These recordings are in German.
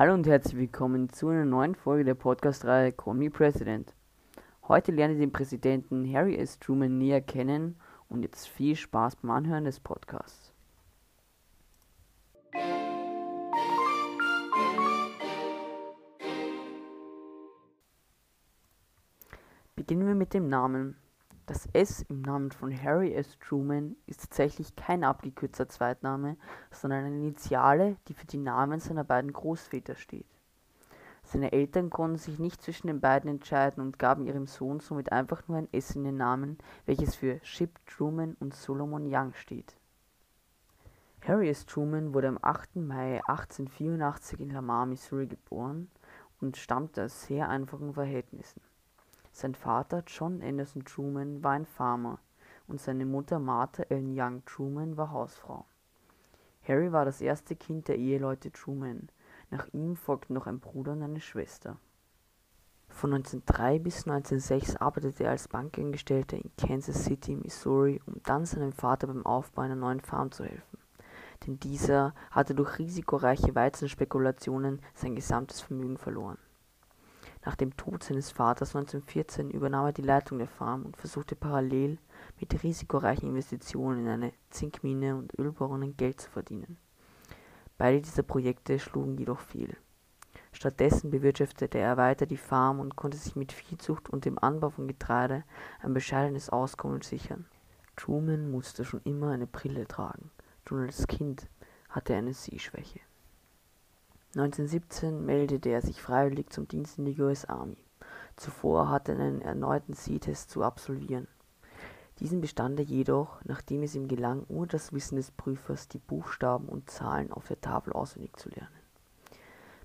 Hallo und herzlich willkommen zu einer neuen Folge der Podcast-Reihe Call Me President. Heute lernt ihr den Präsidenten Harry S. Truman näher kennen und jetzt viel Spaß beim Anhören des Podcasts. Beginnen wir mit dem Namen. Das S im Namen von Harry S. Truman ist tatsächlich kein abgekürzter Zweitname, sondern eine Initiale, die für die Namen seiner beiden Großväter steht. Seine Eltern konnten sich nicht zwischen den beiden entscheiden und gaben ihrem Sohn somit einfach nur ein S in den Namen, welches für Ship Truman und Solomon Young steht. Harry S. Truman wurde am 8. Mai 1884 in Lamar, Missouri geboren und stammte aus sehr einfachen Verhältnissen. Sein Vater John Anderson Truman war ein Farmer und seine Mutter Martha Ellen Young Truman war Hausfrau. Harry war das erste Kind der Eheleute Truman. Nach ihm folgten noch ein Bruder und eine Schwester. Von 1903 bis 1906 arbeitete er als Bankangestellter in Kansas City, Missouri, um dann seinem Vater beim Aufbau einer neuen Farm zu helfen. Denn dieser hatte durch risikoreiche Weizenspekulationen sein gesamtes Vermögen verloren. Nach dem Tod seines Vaters 1914 übernahm er die Leitung der Farm und versuchte parallel mit risikoreichen Investitionen in eine Zinkmine und Ölbohrungen Geld zu verdienen. Beide dieser Projekte schlugen jedoch fehl. Stattdessen bewirtschaftete er weiter die Farm und konnte sich mit Viehzucht und dem Anbau von Getreide ein bescheidenes Auskommen sichern. Truman musste schon immer eine Brille tragen. Schon als Kind hatte er eine Sehschwäche. 1917 meldete er sich freiwillig zum Dienst in die US Army. Zuvor hatte er einen erneuten Sehtest zu absolvieren. Diesen bestand er jedoch, nachdem es ihm gelang, ohne das Wissen des Prüfers die Buchstaben und Zahlen auf der Tafel auswendig zu lernen.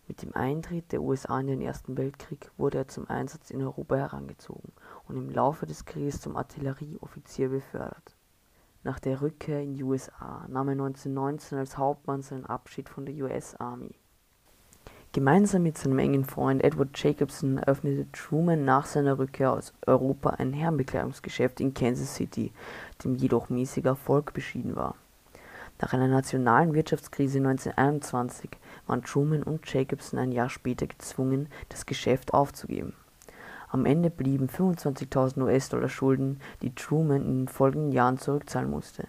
Mit dem Eintritt der USA in den Ersten Weltkrieg wurde er zum Einsatz in Europa herangezogen und im Laufe des Krieges zum Artillerieoffizier befördert. Nach der Rückkehr in die USA nahm er 1919 als Hauptmann seinen Abschied von der US Army. Gemeinsam mit seinem engen Freund Edward Jacobson eröffnete Truman nach seiner Rückkehr aus Europa ein Herrenbekleidungsgeschäft in Kansas City, dem jedoch mäßiger Erfolg beschieden war. Nach einer nationalen Wirtschaftskrise 1921 waren Truman und Jacobson ein Jahr später gezwungen, das Geschäft aufzugeben. Am Ende blieben 25.000 US-Dollar Schulden, die Truman in den folgenden Jahren zurückzahlen musste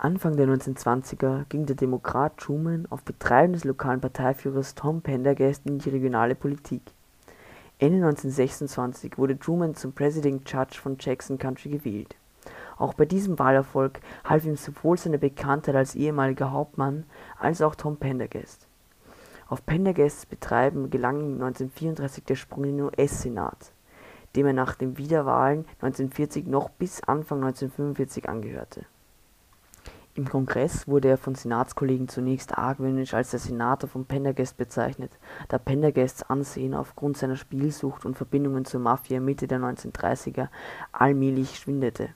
Anfang der 1920er ging der Demokrat Truman auf Betreiben des lokalen Parteiführers Tom Pendergast in die regionale Politik. Ende 1926 wurde Truman zum Presiding Judge von Jackson County gewählt. Auch bei diesem Wahlerfolg half ihm sowohl seine Bekanntheit als ehemaliger Hauptmann als auch Tom Pendergast. Auf Pendergasts Betreiben gelang ihm 1934 der Sprung in den US-Senat, dem er nach den Wiederwahlen 1940 noch bis Anfang 1945 angehörte im Kongress wurde er von Senatskollegen zunächst argwöhnisch als der Senator von Pendergast bezeichnet, da Pendergasts Ansehen aufgrund seiner Spielsucht und Verbindungen zur Mafia Mitte der 1930er allmählich schwindete.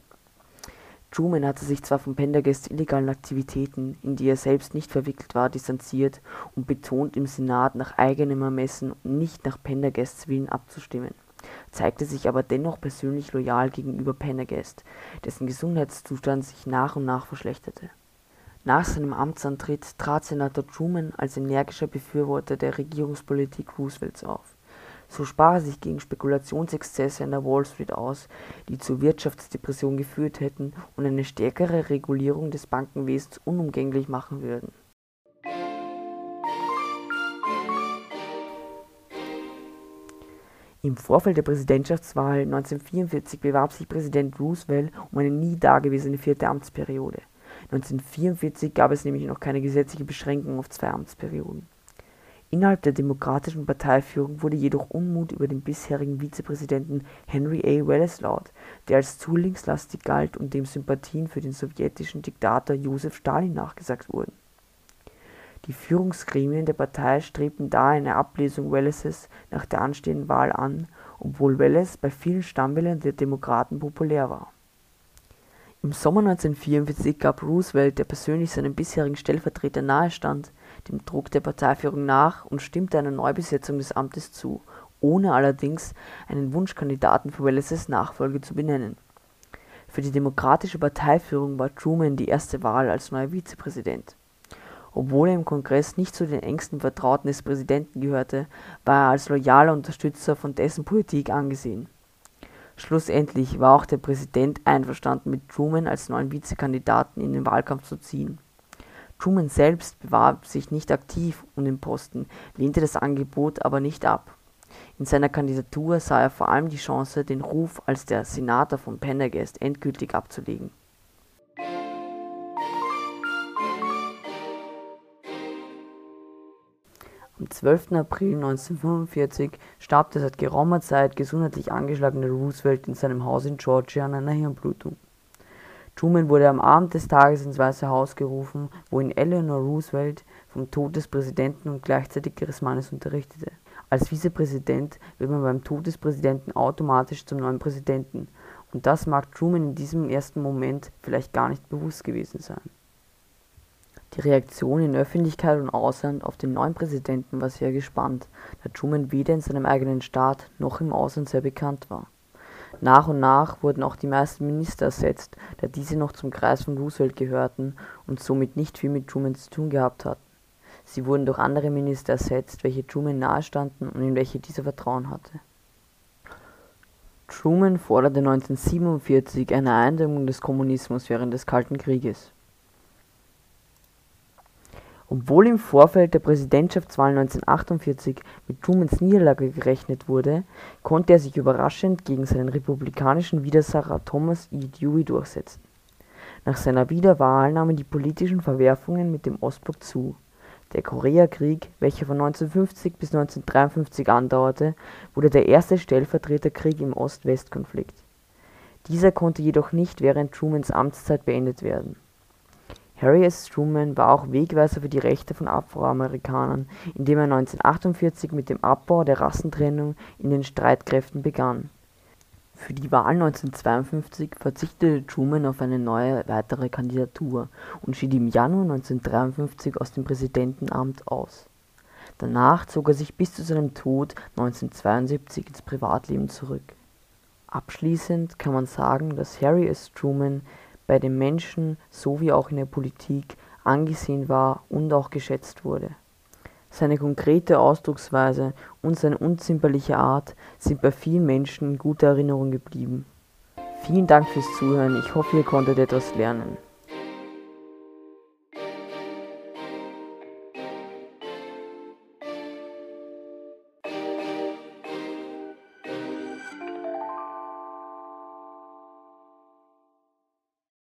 Truman hatte sich zwar von Pendergasts illegalen Aktivitäten, in die er selbst nicht verwickelt war, distanziert und betont im Senat nach eigenem Ermessen und nicht nach Pendergasts Willen abzustimmen zeigte sich aber dennoch persönlich loyal gegenüber Pendergast, dessen Gesundheitszustand sich nach und nach verschlechterte. Nach seinem Amtsantritt trat Senator Truman als energischer Befürworter der Regierungspolitik Roosevelts auf. So sprach er sich gegen Spekulationsexzesse an der Wall Street aus, die zur Wirtschaftsdepression geführt hätten und eine stärkere Regulierung des Bankenwesens unumgänglich machen würden Im Vorfeld der Präsidentschaftswahl 1944 bewarb sich Präsident Roosevelt um eine nie dagewesene vierte Amtsperiode. 1944 gab es nämlich noch keine gesetzliche Beschränkung auf zwei Amtsperioden. Innerhalb der Demokratischen Parteiführung wurde jedoch Unmut über den bisherigen Vizepräsidenten Henry A. Wallace laut, der als zu linkslastig galt und dem Sympathien für den sowjetischen Diktator Josef Stalin nachgesagt wurden die Führungsgremien der Partei strebten daher eine Ablösung Wallaces nach der anstehenden Wahl an, obwohl Wallace bei vielen Stammwählern der Demokraten populär war. Im Sommer 1944 gab Roosevelt, der persönlich seinem bisherigen Stellvertreter nahestand, dem Druck der Parteiführung nach und stimmte einer Neubesetzung des Amtes zu, ohne allerdings einen Wunschkandidaten für Wallaces Nachfolge zu benennen Für die Demokratische Parteiführung war Truman die erste Wahl als neuer Vizepräsident. Obwohl er im Kongress nicht zu den engsten Vertrauten des Präsidenten gehörte, war er als loyaler Unterstützer von dessen Politik angesehen. Schlussendlich war auch der Präsident einverstanden mit Truman als neuen Vizekandidaten in den Wahlkampf zu ziehen. Truman selbst bewarb sich nicht aktiv um den Posten, lehnte das Angebot aber nicht ab. In seiner Kandidatur sah er vor allem die Chance, den Ruf als der Senator von Pendergast endgültig abzulegen. Am 12. April 1945 starb der seit geraumer Zeit gesundheitlich angeschlagene Roosevelt in seinem Haus in Georgia an einer Hirnblutung. Truman wurde am Abend des Tages ins Weiße Haus gerufen, wo ihn Eleanor Roosevelt vom Tod des Präsidenten und gleichzeitig ihres Mannes unterrichtete. Als Vizepräsident wird man beim Tod des Präsidenten automatisch zum neuen Präsidenten, und das mag Truman in diesem ersten Moment vielleicht gar nicht bewusst gewesen sein. Die Reaktion in Öffentlichkeit und Ausland auf den neuen Präsidenten war sehr gespannt, da Truman weder in seinem eigenen Staat noch im Ausland sehr bekannt war. Nach und nach wurden auch die meisten Minister ersetzt, da diese noch zum Kreis von Roosevelt gehörten und somit nicht viel mit Truman zu tun gehabt hatten. Sie wurden durch andere Minister ersetzt, welche Truman nahestanden und in welche dieser Vertrauen hatte. Truman forderte 1947 eine Eindämmung des Kommunismus während des Kalten Krieges. Obwohl im Vorfeld der Präsidentschaftswahl 1948 mit Trumans Niederlage gerechnet wurde, konnte er sich überraschend gegen seinen republikanischen Widersacher Thomas E. Dewey durchsetzen. Nach seiner Wiederwahl nahmen die politischen Verwerfungen mit dem Ostblock zu der Koreakrieg, welcher von 1950 bis 1953 andauerte, wurde der erste Stellvertreterkrieg im Ost-West-Konflikt. Dieser konnte jedoch nicht während Trumans Amtszeit beendet werden. Harry S. Truman war auch Wegweiser für die Rechte von Afroamerikanern, indem er 1948 mit dem Abbau der Rassentrennung in den Streitkräften begann für die Wahl 1952 verzichtete Truman auf eine neue weitere Kandidatur und schied im Januar 1953 aus dem Präsidentenamt aus. Danach zog er sich bis zu seinem Tod 1972 ins Privatleben zurück. Abschließend kann man sagen, dass Harry S. Truman bei den Menschen sowie auch in der Politik angesehen war und auch geschätzt wurde seine konkrete Ausdrucksweise und seine unzimperliche Art sind bei vielen Menschen in guter Erinnerung geblieben. Vielen Dank fürs Zuhören, ich hoffe ihr konntet etwas lernen.